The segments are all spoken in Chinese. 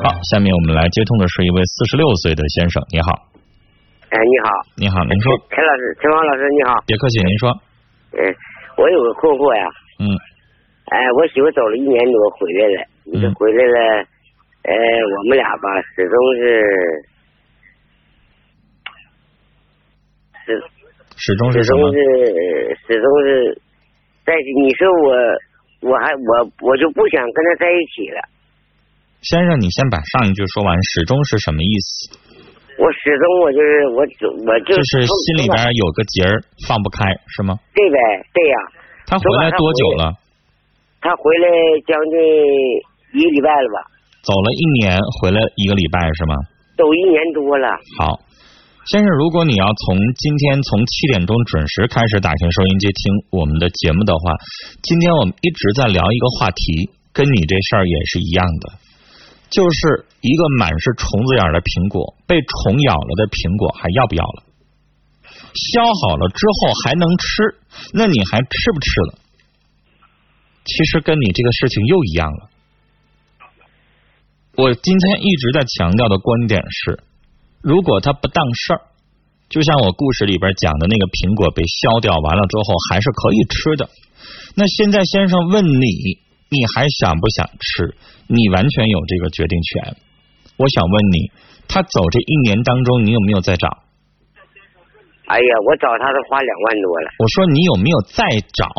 好，下面我们来接通的是一位四十六岁的先生，你好。哎，你好。你好，您说。陈老师，陈芳老师，你好。别客气，您说。嗯，我有个困惑呀。嗯。哎，我媳妇走了一年多回来了，你这回来了，呃，我们俩吧，始终是始始终是？始终是始终是在。你说我，我还我我就不想跟他在一起了。先生，你先把上一句说完，始终是什么意思？我始终我就是我我就就是心里边有个结儿放不开，是吗？对呗，对呀。他回来多久了？他回来将近一个礼拜了吧？走了一年，回来一个礼拜是吗？走一年多了。好，先生，如果你要从今天从七点钟准时开始打开收音机听我们的节目的话，今天我们一直在聊一个话题，跟你这事儿也是一样的。就是一个满是虫子眼的苹果，被虫咬了的苹果还要不要了？削好了之后还能吃，那你还吃不吃了？其实跟你这个事情又一样了。我今天一直在强调的观点是，如果他不当事儿，就像我故事里边讲的那个苹果被削掉完了之后还是可以吃的。那现在先生问你。你还想不想吃？你完全有这个决定权。我想问你，他走这一年当中，你有没有再找？哎呀，我找他都花两万多了。我说你有没有再找？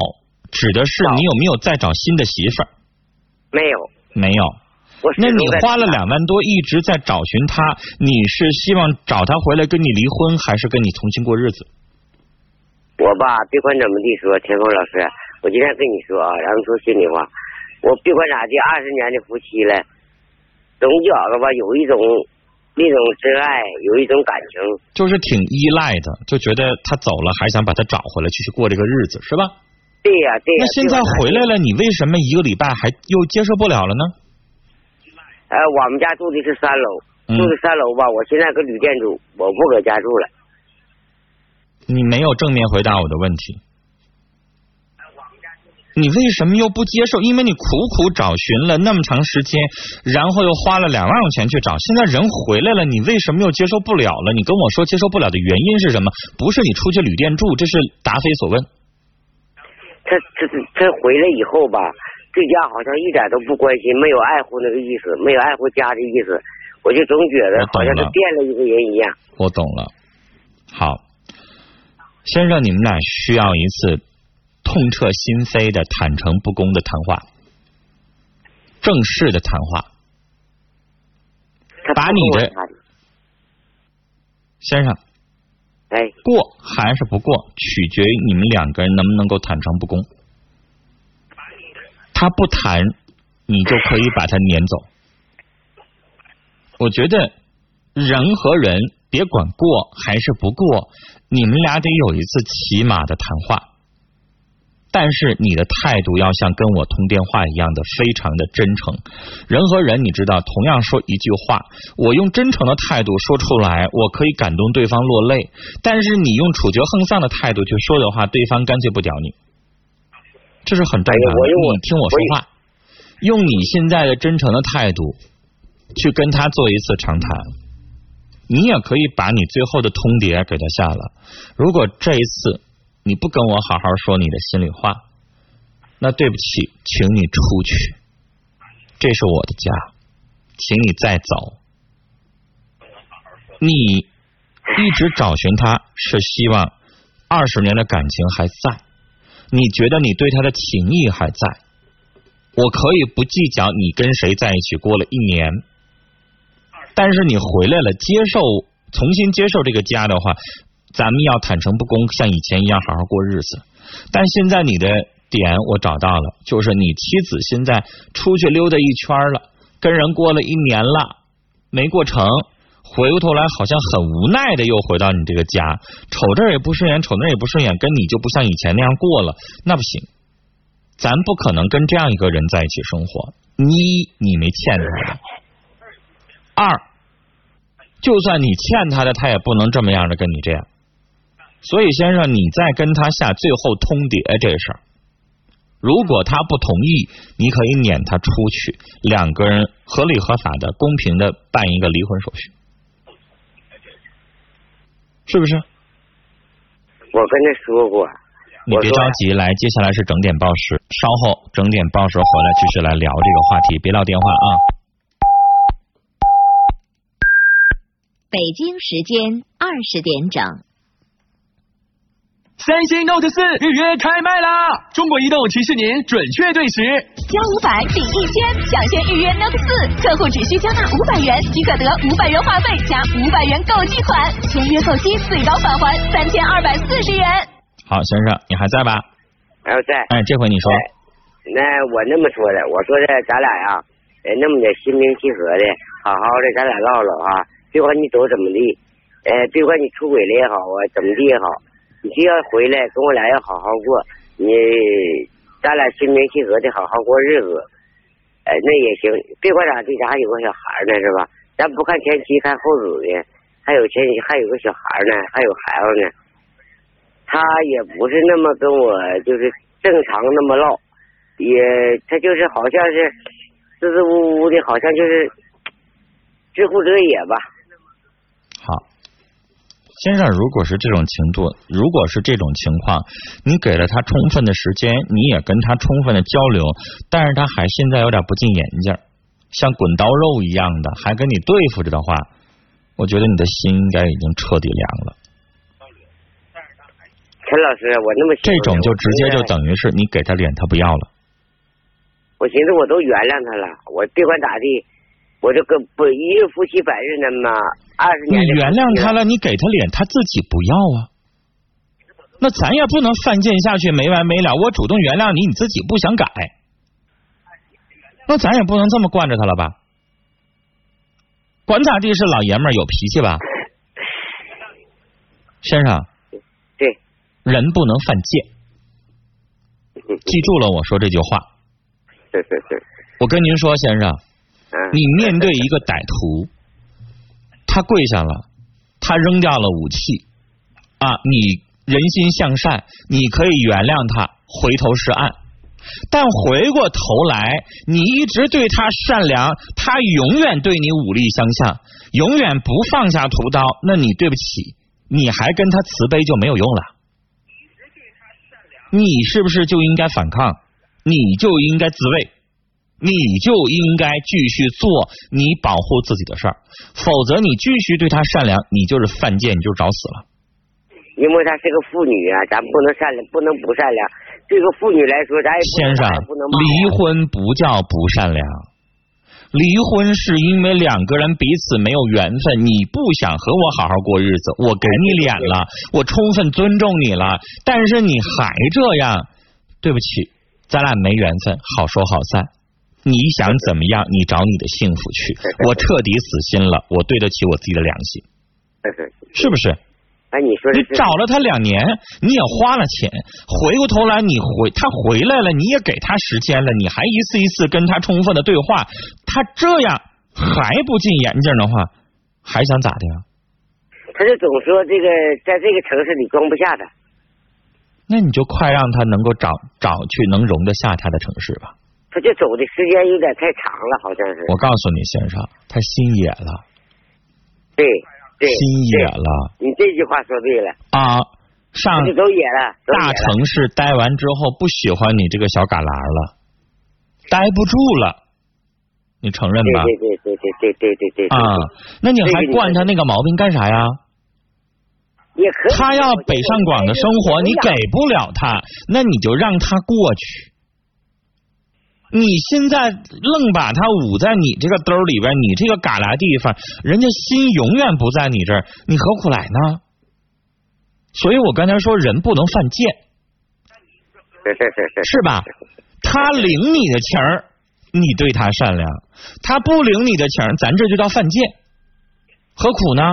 指的是你有没有再找新的媳妇儿？没有，没有。那你花了两万多，一直在找寻他，你是希望找他回来跟你离婚，还是跟你重新过日子？我吧，别管怎么地说，田峰老师，我今天跟你说啊，然后说心里话。我别管咋地，二十年的夫妻了，总觉着吧，有一种那种真爱，有一种感情，就是挺依赖的，就觉得他走了，还想把他找回来，继续过这个日子，是吧？对呀，对呀。那现在回来了，你为什么一个礼拜还又接受不了了呢？呃，我们家住的是三楼，住的三楼吧，我现在搁旅店住，我不搁家住了。你没有正面回答我的问题。你为什么又不接受？因为你苦苦找寻了那么长时间，然后又花了两万块钱去找，现在人回来了，你为什么又接受不了了？你跟我说接受不了的原因是什么？不是你出去旅店住，这是答非所问。他他他回来以后吧，对家好像一点都不关心，没有爱护那个意思，没有爱护家的意思，我就总觉得好像是变了一个人一样。我懂了。好，先生，你们俩需要一次。痛彻心扉的、坦诚不公的谈话，正式的谈话，把你的先生，哎，过还是不过，取决于你们两个人能不能够坦诚不公。他不谈，你就可以把他撵走。我觉得人和人，别管过还是不过，你们俩得有一次起码的谈话。但是你的态度要像跟我通电话一样的非常的真诚。人和人，你知道，同样说一句话，我用真诚的态度说出来，我可以感动对方落泪；但是你用处决横丧的态度去说的话，对方干脆不屌你。这是很正常的。你听我说话，用你现在的真诚的态度去跟他做一次长谈，你也可以把你最后的通牒给他下了。如果这一次。你不跟我好好说你的心里话，那对不起，请你出去。这是我的家，请你再走。你一直找寻他，是希望二十年的感情还在，你觉得你对他的情谊还在。我可以不计较你跟谁在一起过了一年，但是你回来了，接受重新接受这个家的话。咱们要坦诚不公，像以前一样好好过日子。但现在你的点我找到了，就是你妻子现在出去溜达一圈了，跟人过了一年了，没过成，回过头来好像很无奈的又回到你这个家，瞅这也不顺眼，瞅那也不顺眼，跟你就不像以前那样过了，那不行，咱不可能跟这样一个人在一起生活。一，你没欠他的；二，就算你欠他的，他也不能这么样的跟你这样。所以，先生，你再跟他下最后通牒这事儿，如果他不同意，你可以撵他出去，两个人合理合法的、公平的办一个离婚手续，是不是？我跟他说过，你别着急，来，接下来是整点报时，稍后整点报时回来继续来聊这个话题，别撂电话啊。北京时间二十点整。三星 Note 四预约开卖啦！中国移动提示您准确对时，交五百抵一千，抢先预约 Note 四，客户只需交纳五百元即可得五百元话费加五百元购机款，签约购机最高返还三千二百四十元。好，先生，你还在吧？还在。哎，这回你说。那我那么说的，我说的，咱俩呀，呃，那么的心平气和的，好好的，咱俩唠唠啊。别管你走怎么地，呃，别管你出轨了也好啊，怎么地也好。你就要回来跟我俩要好好过，你咱俩心平气和的好好过日子，哎，那也行。别管咋地，咱还有个小孩呢，是吧？咱不看前妻看后子的，还有前妻还有个小孩呢，还有孩子呢。他也不是那么跟我就是正常那么唠，也他就是好像是支支吾吾的，好像就是知乎者也吧。好。先生，如果是这种情度，如果是这种情况，你给了他充分的时间，你也跟他充分的交流，但是他还现在有点不进眼镜，像滚刀肉一样的，还跟你对付着的话，我觉得你的心应该已经彻底凉了。陈老师，我那么这种就直接就等于是你给他脸，他不要了。我寻思我都原谅他了，我别管咋地。我这个不一日夫妻百日恩嘛，二十年。你原谅他了，你给他脸，他自己不要啊。那咱也不能犯贱下去，没完没了。我主动原谅你，你自己不想改，那咱也不能这么惯着他了吧？管咋地是老爷们儿，有脾气吧？先生。对。人不能犯贱，记住了我说这句话。是是是。我跟您说，先生。你面对一个歹徒，他跪下了，他扔掉了武器啊！你人心向善，你可以原谅他，回头是岸。但回过头来，你一直对他善良，他永远对你武力相向，永远不放下屠刀。那你对不起，你还跟他慈悲就没有用了。你是不是就应该反抗？你就应该自卫？你就应该继续做你保护自己的事儿，否则你继续对他善良，你就是犯贱，你就是找死了。因为她是个妇女啊，咱不能善良，不能不善良。对个妇女来说，咱也先生离婚不叫不善良，离婚是因为两个人彼此没有缘分，你不想和我好好过日子，我给你脸了，我充分尊重你了，但是你还这样，对不起，咱俩没缘分，好说好散。你想怎么样？你找你的幸福去。我彻底死心了，我对得起我自己的良心，是不是？哎，你说你找了他两年，你也花了钱，回过头来你回他回来了，你也给他时间了，你还一次一次跟他充分的对话，他这样还不进眼镜的话，还想咋的呀？他就总说这个在这个城市里装不下他，那你就快让他能够找找去能容得下他的城市吧。他就走的时间有点太长了，好像是。我告诉你，先生，他心野了。对对。心野了。你这句话说对了。啊，上走野了。大城市待完之后，不喜欢你这个小旮旯了，待不住了。你承认吧？对对对对对对对对。啊，那你还惯他那个毛病干啥呀？也可以。他要北上广的生活，你给不了他，那你就让他过去。你现在愣把他捂在你这个兜里边，你这个旮旯地方，人家心永远不在你这儿，你何苦来呢？所以我刚才说人不能犯贱，是吧？他领你的情儿，你对他善良；他不领你的情儿，咱这就叫犯贱，何苦呢？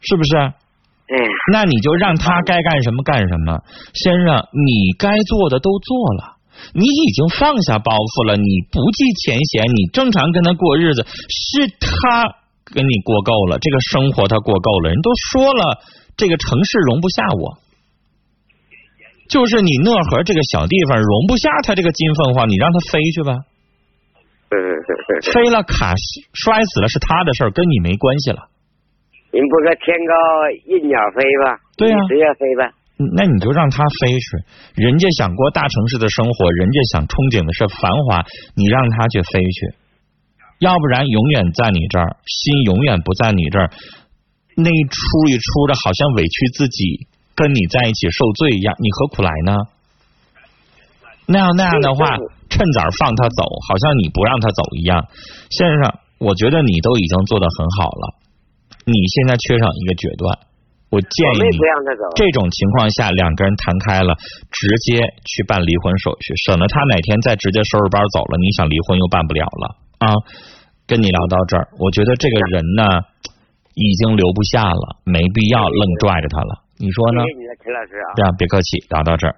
是不是？嗯。那你就让他该干什么干什么，先生，你该做的都做了。你已经放下包袱了，你不计前嫌，你正常跟他过日子，是他跟你过够了，这个生活他过够了。人都说了，这个城市容不下我，就是你讷河这个小地方容不下他这个金凤凰，你让他飞去吧。嗯嗯嗯。飞了卡摔死了是他的事儿，跟你没关系了。您不说天高任鸟飞吧？对呀、随便飞吧。那你就让他飞去，人家想过大城市的生活，人家想憧憬的是繁华，你让他去飞去，要不然永远在你这儿，心永远不在你这儿，那一出一出的，好像委屈自己，跟你在一起受罪一样，你何苦来呢？那样那样的话，趁早放他走，好像你不让他走一样。先生，我觉得你都已经做得很好了，你现在缺少一个决断。我建议你。这种情况下，两个人谈开了，直接去办离婚手续，省得他哪天再直接收拾包走了，你想离婚又办不了了啊。跟你聊到这儿，我觉得这个人呢，已经留不下了，没必要愣拽着他了。你说呢谢？谢你的，陈老师啊。对啊，别客气，聊到这儿。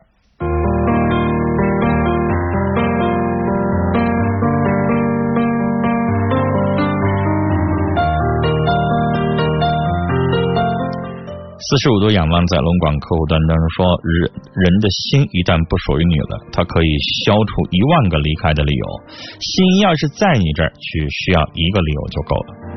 四十五度仰望在龙广客户端当中说，人人的心一旦不属于你了，它可以消除一万个离开的理由。心要是在你这儿，只需要一个理由就够了。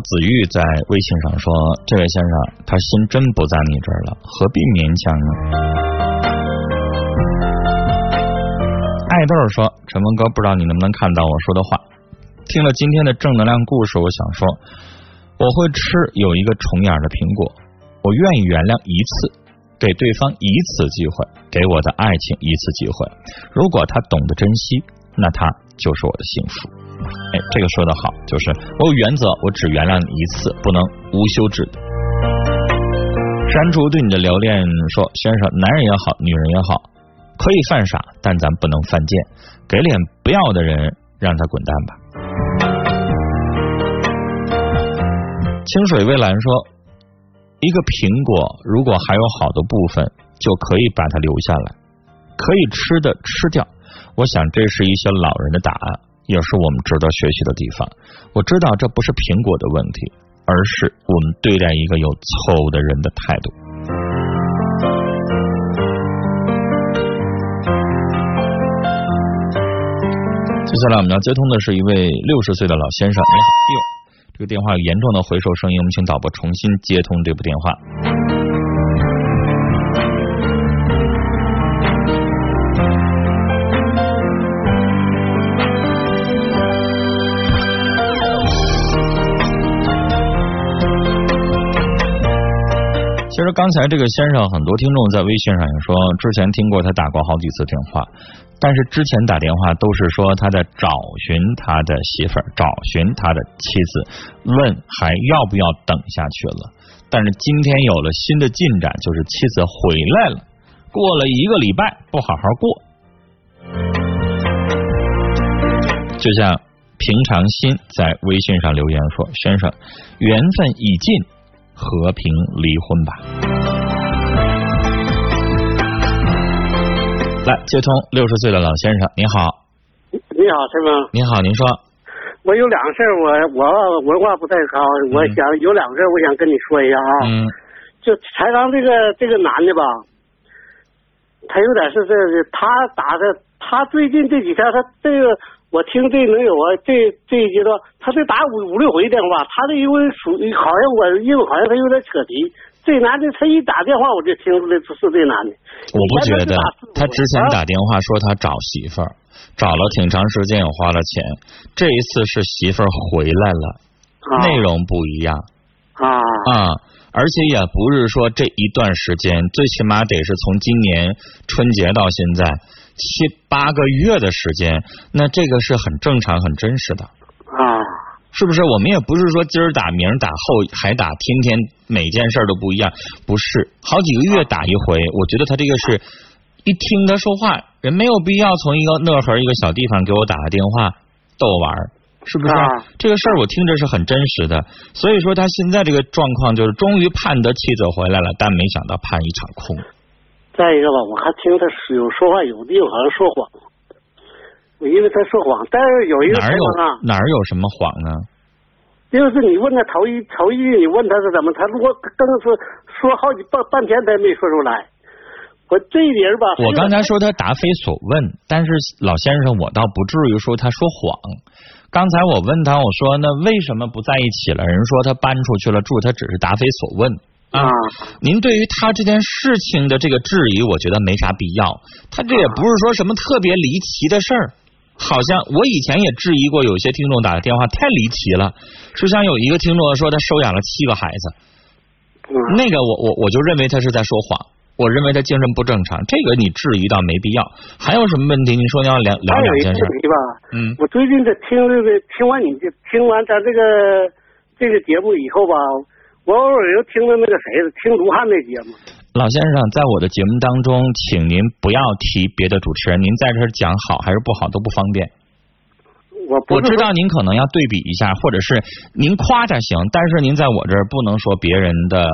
子玉在微信上说：“这位先生，他心真不在你这儿了，何必勉强呢？”爱豆说：“陈峰哥，不知道你能不能看到我说的话？听了今天的正能量故事，我想说，我会吃有一个重眼的苹果，我愿意原谅一次，给对方一次机会，给我的爱情一次机会。如果他懂得珍惜，那他就是我的幸福。”哎，这个说的好，就是我有原则，我只原谅你一次，不能无休止的。删除对你的留恋说，先生，男人也好，女人也好，可以犯傻，但咱不能犯贱。给脸不要的人，让他滚蛋吧。清水蔚蓝说，一个苹果如果还有好的部分，就可以把它留下来，可以吃的吃掉。我想这是一些老人的答案。也是我们值得学习的地方。我知道这不是苹果的问题，而是我们对待一个有错误的人的态度。接下来我们要接通的是一位六十岁的老先生，你好，哎呦，这个电话有严重的回收声音，我们请导播重新接通这部电话。其实刚才这个先生，很多听众在微信上也说，之前听过他打过好几次电话，但是之前打电话都是说他在找寻他的媳妇儿，找寻他的妻子，问还要不要等下去了。但是今天有了新的进展，就是妻子回来了，过了一个礼拜不好好过，就像平常心在微信上留言说：“先生，缘分已尽。”和平离婚吧。来接通六十岁的老先生，你好，你好，陈峰。你好，您说。我有两个事儿，我我文化不太高，我想有两个事儿，我想跟你说一下啊。嗯。就柴刚这个这个男的吧，他有点是这他打的，他最近这几天他这个。我听这能有啊，这这一阶段，他得打五五六回电话，他这因为属于好像我因为好像他有点扯皮，这男的他一打电话我就听出来是这男的。我不觉得，他之前打电话说他找媳妇儿，找了挺长时间也花了钱，这一次是媳妇儿回来了，内容不一样啊啊，而且也不是说这一段时间，最起码得是从今年春节到现在。七八个月的时间，那这个是很正常、很真实的啊，是不是？我们也不是说今儿打、明儿打、后还打，天天每件事都不一样，不是，好几个月打一回。我觉得他这个是一听他说话，人没有必要从一个讷河一个小地方给我打个电话，逗玩儿，是不是？啊这个事儿我听着是很真实的，所以说他现在这个状况就是终于盼得妻子回来了，但没想到盼一场空。再一个吧，我还听他有说话，有的地方好像说谎，我因为他说谎，但是有一个哪儿有哪儿有什么谎呢？就是你问他头一头一句，你问他是怎么，他如果更是说好几半半天，他也没说出来。我这一点吧，我刚才说他答非所问，但是老先生，我倒不至于说他说谎。刚才我问他，我说那为什么不在一起了？人说他搬出去了住，他只是答非所问啊。啊您对于他这件事情的这个质疑，我觉得没啥必要。他这也不是说什么特别离奇的事儿，好像我以前也质疑过，有些听众打的电话太离奇了，就像有一个听众说他收养了七个孩子，嗯。那个我我我就认为他是在说谎，我认为他精神不正常，这个你质疑倒没必要。还有什么问题？你说你要聊聊两件事个问题吧，嗯。我最近在听这个，听完你这听完咱这个这个节目以后吧，我偶尔又听了那个谁的，听卢汉那节目。老先生，在我的节目当中，请您不要提别的主持人，您在这儿讲好还是不好都不方便。我不我知道您可能要对比一下，或者是您夸他行，但是您在我这儿不能说别人的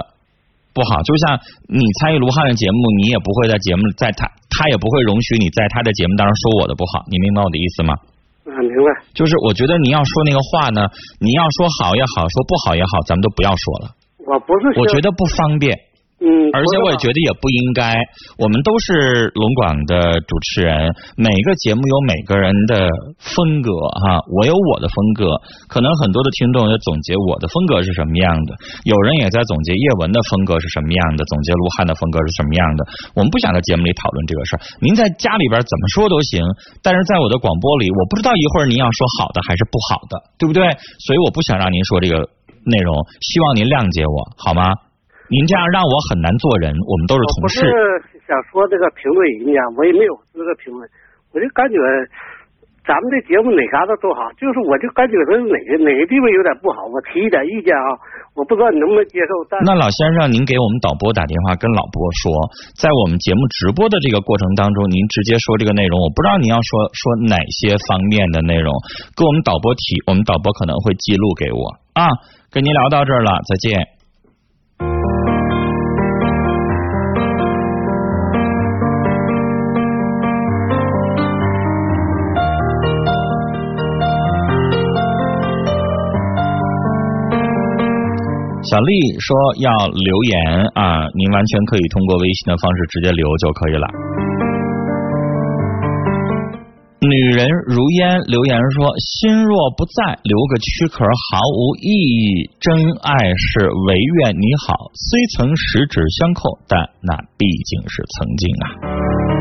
不好。就像你参与卢汉的节目，你也不会在节目在他他也不会容许你在他的节目当中说我的不好，你明白我的意思吗？啊，明白。就是我觉得你要说那个话呢，你要说好也好，说不好也好，咱们都不要说了。我不是我觉得不方便。嗯，而且我也觉得得也不应该，我们都是龙广的主持人，每个节目有每个人的风格哈，我有我的风格，可能很多的听众也总结我的风格是什么样的，有人也在总结叶文的风格是什么样的，总结卢汉的风格是什么样的。我们不想在节目里讨论这个事儿，您在家里边怎么说都行，但是在我的广播里，我不知道一会儿您要说好的还是不好的，对不对？所以我不想让您说这个内容，希望您谅解我好吗？您这样让我很难做人，我们都是同事。我不是想说这个评论人家，我也没有资格评论，我就感觉咱们这节目哪嘎达都好，就是我就感觉他哪个哪个地方有点不好，我提一点意见啊，我不知道你能不能接受，但那老先生，您给我们导播打电话跟老播说，在我们节目直播的这个过程当中，您直接说这个内容，我不知道您要说说哪些方面的内容，跟我们导播提，我们导播可能会记录给我啊。跟您聊到这儿了，再见。小丽说要留言啊，您完全可以通过微信的方式直接留就可以了。女人如烟留言说：“心若不在，留个躯壳毫无意义。真爱是唯愿你好，虽曾十指相扣，但那毕竟是曾经啊。”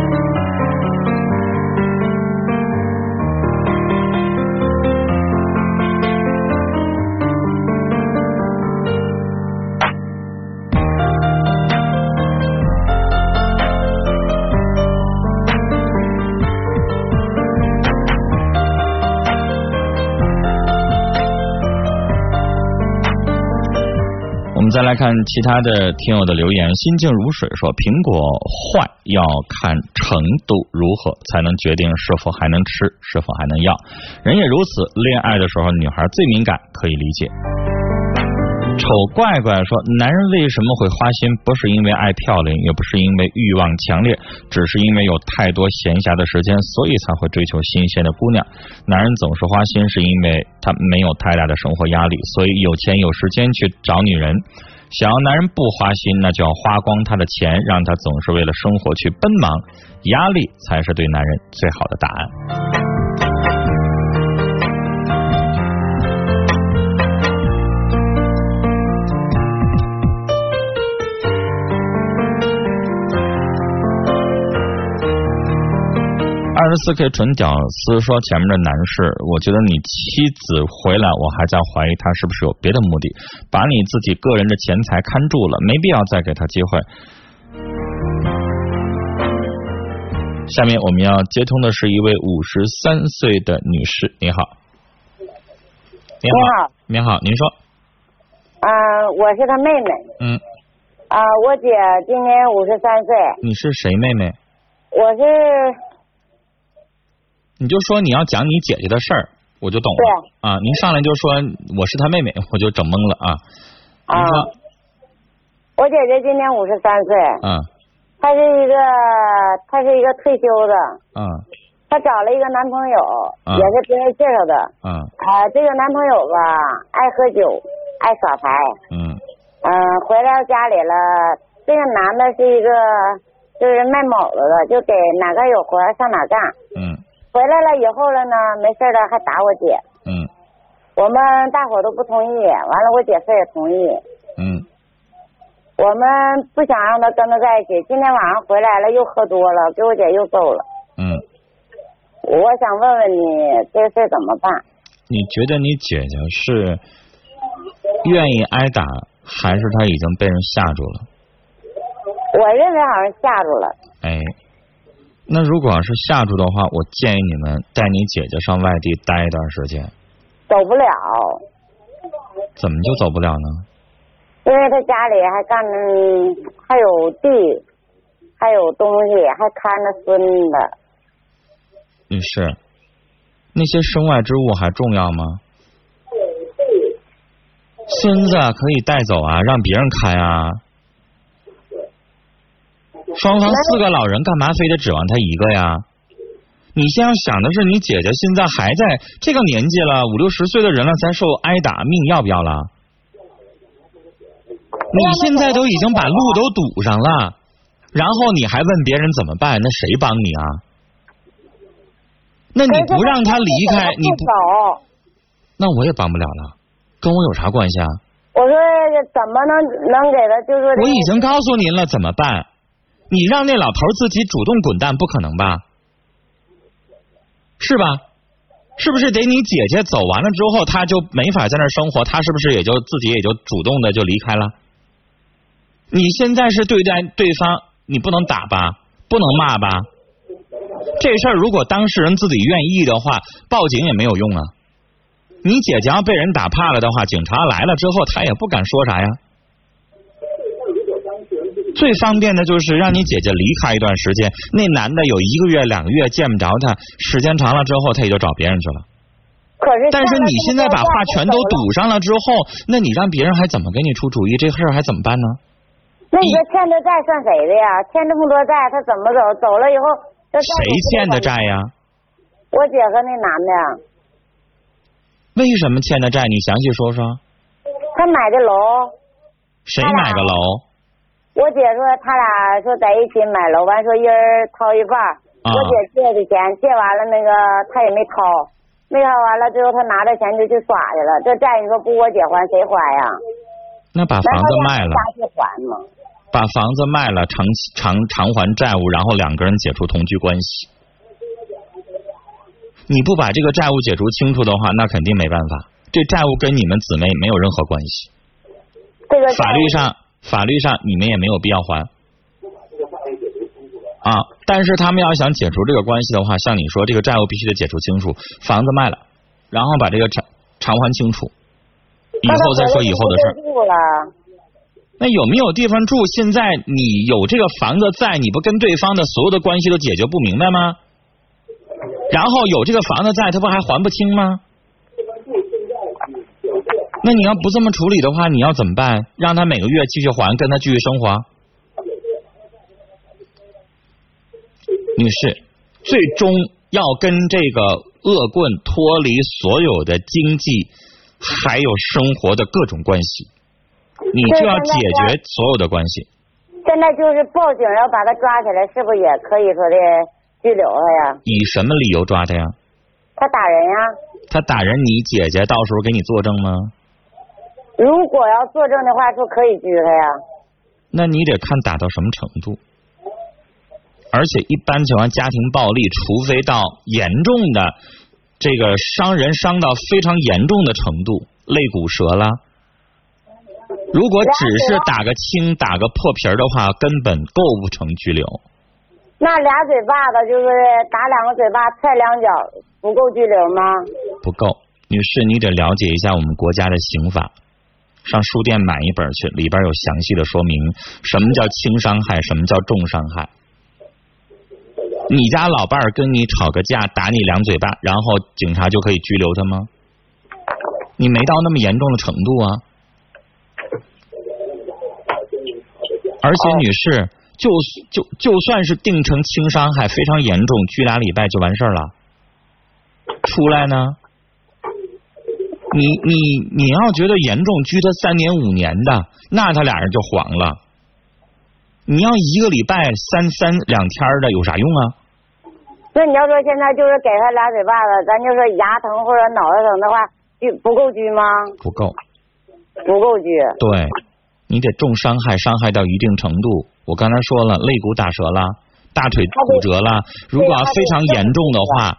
来看其他的听友的留言。心静如水说：“苹果坏要看程度如何，才能决定是否还能吃，是否还能要。人也如此，恋爱的时候女孩最敏感，可以理解。”丑怪怪说：“男人为什么会花心？不是因为爱漂亮，也不是因为欲望强烈，只是因为有太多闲暇的时间，所以才会追求新鲜的姑娘。男人总是花心，是因为他没有太大的生活压力，所以有钱有时间去找女人。想要男人不花心，那就要花光他的钱，让他总是为了生活去奔忙，压力才是对男人最好的答案。”十四 K 纯屌丝说：“前面的男士，我觉得你妻子回来，我还在怀疑他是不是有别的目的，把你自己个人的钱财看住了，没必要再给他机会。”下面我们要接通的是一位五十三岁的女士，你好，你好，你好，您说，啊、我是他妹妹。嗯，啊、我姐今年五十三岁，你是谁妹妹？我是你就说你要讲你姐姐的事儿，我就懂了。啊，您上来就说我是她妹妹，我就整懵了啊。啊。我姐姐今年五十三岁。嗯。她是一个，她是一个退休的。嗯。她找了一个男朋友，也是别人介绍的。嗯。啊，这个男朋友吧，爱喝酒，爱耍牌。嗯。嗯，回到家里了，这个男的是一个，就是卖卯子的，就给哪个有活上哪干。嗯。回来了以后了呢，没事了还打我姐。嗯。我们大伙都不同意，完了我姐夫也同意。嗯。我们不想让他跟他在一起。今天晚上回来了，又喝多了，给我姐又揍了。嗯。我想问问你，这事怎么办？你觉得你姐姐是愿意挨打，还是她已经被人吓住了？我认为好像吓住了。哎。那如果要是下住的话，我建议你们带你姐姐上外地待一段时间。走不了。怎么就走不了呢？因为他家里还干着，还有地，还有东西，还看着孙子。女士，那些身外之物还重要吗？孙子可以带走啊，让别人看啊。双方四个老人，干嘛非得指望他一个呀？你先要想的是，你姐姐现在还在这个年纪了，五六十岁的人了，再受挨打，命要不要了？你现在都已经把路都堵上了，然后你还问别人怎么办？那谁帮你啊？那你不让他离开，你不，那我也帮不了了，跟我有啥关系啊？我说怎么能能给他？就是我已经告诉您了，怎么办？你让那老头自己主动滚蛋，不可能吧？是吧？是不是得你姐姐走完了之后，他就没法在那生活？他是不是也就自己也就主动的就离开了？你现在是对待对方，你不能打吧，不能骂吧？这事儿如果当事人自己愿意的话，报警也没有用啊。你姐姐要被人打怕了的话，警察来了之后，他也不敢说啥呀。最方便的就是让你姐姐离开一段时间，那男的有一个月、两个月见不着她，时间长了之后，他也就找别人去了。可是，但是你现在把话全都堵上了之后，那你让别人还怎么给你出主意？这事儿还怎么办呢？那你说欠的债算谁的呀？欠这么多债，他怎么走？走了以后，谁欠的债呀？我姐和那男的。为什么欠的债？你详细说说。他买的楼。谁买的楼？我姐说他俩说在一起买楼，完说一人掏一半。我姐借的钱，借完了那个他也没掏，没掏完了之后他拿着钱就去耍去了。这债你说不我姐还谁还呀？那把房子卖了。去还吗？把房子卖了偿偿偿还债务，然后两个人解除同居关系。你不把这个债务解除清楚的话，那肯定没办法。这债务跟你们姊妹没有任何关系。这个法律上。法律上你们也没有必要还啊，但是他们要想解除这个关系的话，像你说这个债务必须得解除清楚，房子卖了，然后把这个偿偿还清楚，以后再说以后的事儿。那有没有地方住？现在你有这个房子在，你不跟对方的所有的关系都解决不明白吗？然后有这个房子在，他不还还不清吗？那你要不这么处理的话，你要怎么办？让他每个月继续还，跟他继续生活。女士，最终要跟这个恶棍脱离所有的经济还有生活的各种关系，你就要解决所有的关系。现在就是报警要把他抓起来，是不是也可以说的拘留他呀？以什么理由抓他呀？他打人呀？他打人，你姐姐到时候给你作证吗？如果要作证的话，就可以拘他呀。那你得看打到什么程度，而且一般情况家庭暴力，除非到严重的这个伤人伤到非常严重的程度，肋骨折了。如果只是打个青、打个破皮儿的话，根本构不成拘留。那俩嘴巴子就是打两个嘴巴，踹两脚，不够拘留吗？不够，女士，你得了解一下我们国家的刑法。上书店买一本去，里边有详细的说明，什么叫轻伤害，什么叫重伤害。你家老伴儿跟你吵个架，打你两嘴巴，然后警察就可以拘留他吗？你没到那么严重的程度啊。而且，女士，就就就算是定成轻伤害，非常严重，拘俩礼拜就完事儿了。出来呢？你你你要觉得严重，拘他三年五年的，那他俩人就黄了。你要一个礼拜三三两天的有啥用啊？那你要说现在就是给他俩嘴巴子，咱就说牙疼或者脑袋疼的话，拘不够拘吗？不够，不够拘。对，你得重伤害，伤害到一定程度。我刚才说了，肋骨打折了，大腿骨折了。如果要非常严重的话，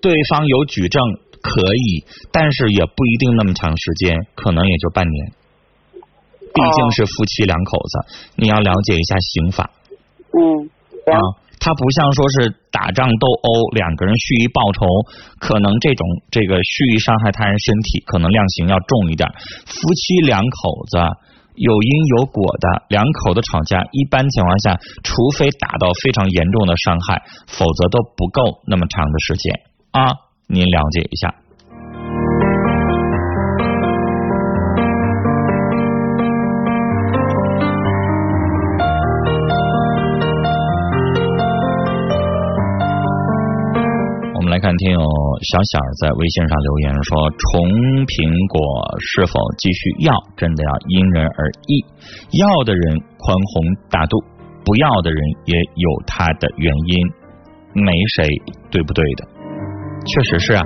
对方有举证可以，但是也不一定那么长时间，可能也就半年。毕竟是夫妻两口子，你要了解一下刑法。嗯。啊，他不像说是打仗斗殴，两个人蓄意报仇，可能这种这个蓄意伤害他人身体，可能量刑要重一点。夫妻两口子有因有果的，两口子吵架，一般情况下，除非打到非常严重的伤害，否则都不够那么长的时间啊。您了解一下。我们来看听友小小在微信上留言说：“重苹果是否继续要，真的要因人而异。要的人宽宏大度，不要的人也有他的原因，没谁对不对的。确实是啊，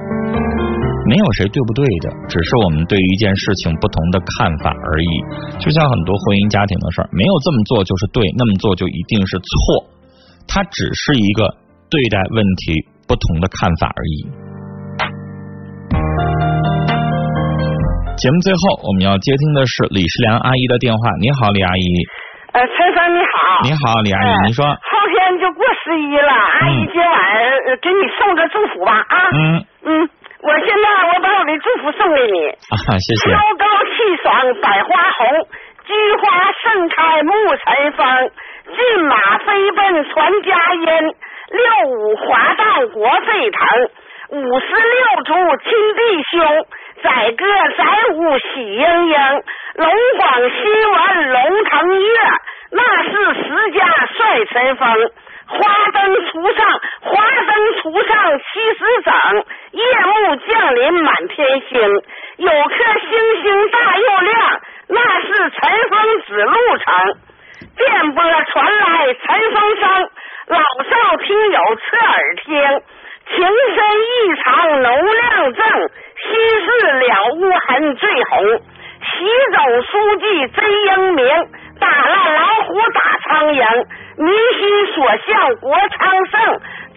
没有谁对不对的，只是我们对于一件事情不同的看法而已。就像很多婚姻家庭的事儿，没有这么做就是对，那么做就一定是错。它只是一个对待问题。”不同的看法而已。节目最后，我们要接听的是李世良阿姨的电话。你好，李阿姨。呃，陈生你好。你好，李阿姨，您说。十一了，阿姨今晚给你送个祝福吧啊。嗯。嗯，我现在我把我的祝福送给你。啊，谢谢。秋高气爽，百花红，菊花盛开沐晨风，骏马飞奔传佳音。六五华诞国沸腾，五十六族亲弟兄，载歌载舞喜盈盈，龙广新闻龙腾跃，那是十家帅神风。花灯初上，花灯初上七时整，夜幕降临满天星，有颗星星大又亮，那是晨风指路程。电波传来晨风声。老少听友侧耳听，情深意长浓亮正，心事了无痕最红。习总书记真英明，打烂老虎打苍蝇，民心所向国昌盛。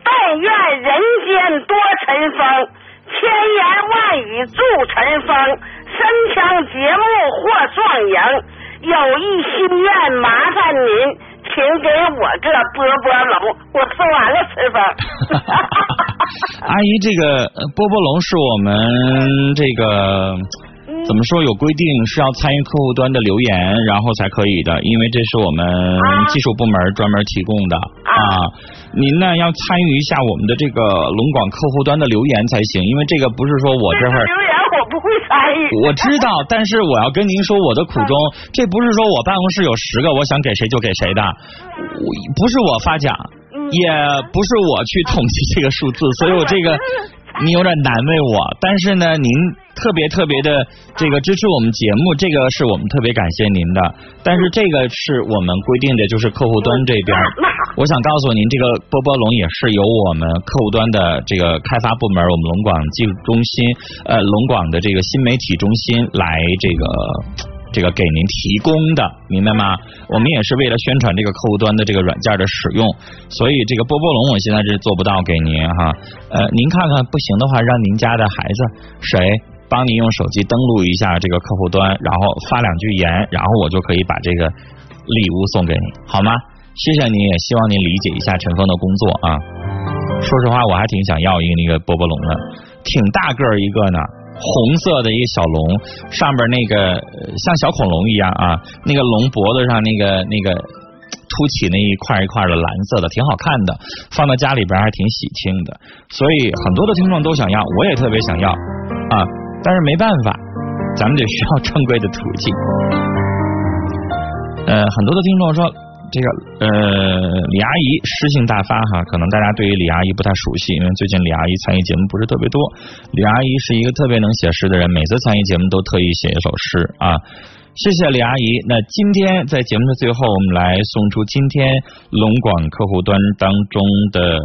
但愿人间多尘风，千言万语祝尘风，身强节目获壮赢。有一心愿，麻烦您。请给我个波波龙，我送完了吃饭。阿姨，这个波波龙是我们这个怎么说有规定是要参与客户端的留言，然后才可以的，因为这是我们技术部门专门提供的啊。您呢要参与一下我们的这个龙广客户端的留言才行，因为这个不是说我这会儿。不会参与，我知道，但是我要跟您说我的苦衷，这不是说我办公室有十个，我想给谁就给谁的，不是我发奖，也不是我去统计这个数字，所以我这个。你有点难为我，但是呢，您特别特别的这个支持我们节目，这个是我们特别感谢您的。但是这个是我们规定的，就是客户端这边。我想告诉您，这个波波龙也是由我们客户端的这个开发部门，我们龙广技术中心，呃，龙广的这个新媒体中心来这个。这个给您提供的，明白吗？我们也是为了宣传这个客户端的这个软件的使用，所以这个波波龙我现在是做不到给您哈。呃，您看看不行的话，让您家的孩子谁帮您用手机登录一下这个客户端，然后发两句言，然后我就可以把这个礼物送给你，好吗？谢谢您，也希望您理解一下陈峰的工作啊。说实话，我还挺想要一个那个波波龙的，挺大个一个呢。红色的一个小龙，上边那个像小恐龙一样啊，那个龙脖子上那个那个凸起那一块一块的蓝色的，挺好看的，放到家里边还挺喜庆的。所以很多的听众都想要，我也特别想要啊，但是没办法，咱们得需要正规的途径。呃，很多的听众说。这个呃，李阿姨诗性大发哈，可能大家对于李阿姨不太熟悉，因为最近李阿姨参与节目不是特别多。李阿姨是一个特别能写诗的人，每次参与节目都特意写一首诗啊。谢谢李阿姨。那今天在节目的最后，我们来送出今天龙广客户端当中的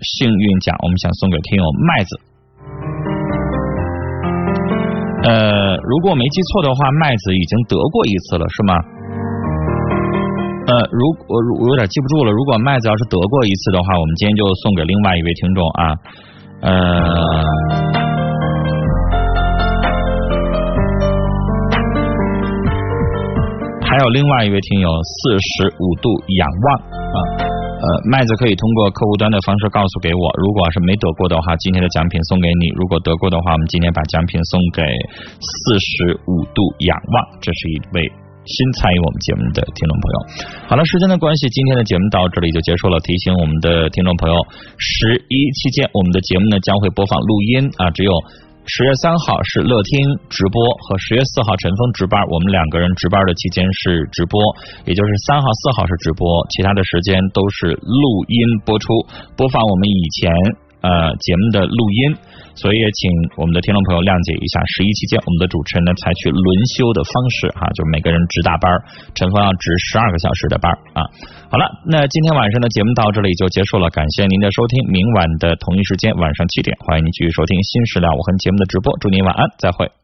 幸运奖，我们想送给听友麦子。呃，如果我没记错的话，麦子已经得过一次了，是吗？呃，如我我有点记不住了。如果麦子要是得过一次的话，我们今天就送给另外一位听众啊。呃，还有另外一位听友四十五度仰望啊。呃，麦子可以通过客户端的方式告诉给我。如果是没得过的话，今天的奖品送给你；如果得过的话，我们今天把奖品送给四十五度仰望。这是一位。新参与我们节目的听众朋友，好了，时间的关系，今天的节目到这里就结束了。提醒我们的听众朋友，十一期间我们的节目呢将会播放录音啊，只有十月三号是乐听直播和十月四号陈峰值班，我们两个人值班的期间是直播，也就是三号、四号是直播，其他的时间都是录音播出，播放我们以前呃节目的录音。所以也请我们的听众朋友谅解一下，十一期间我们的主持人呢采取轮休的方式哈，就是每个人值大班，陈峰要值十二个小时的班啊。好了，那今天晚上的节目到这里就结束了，感谢您的收听，明晚的同一时间晚上七点，欢迎您继续收听新时料我和节目的直播，祝您晚安，再会。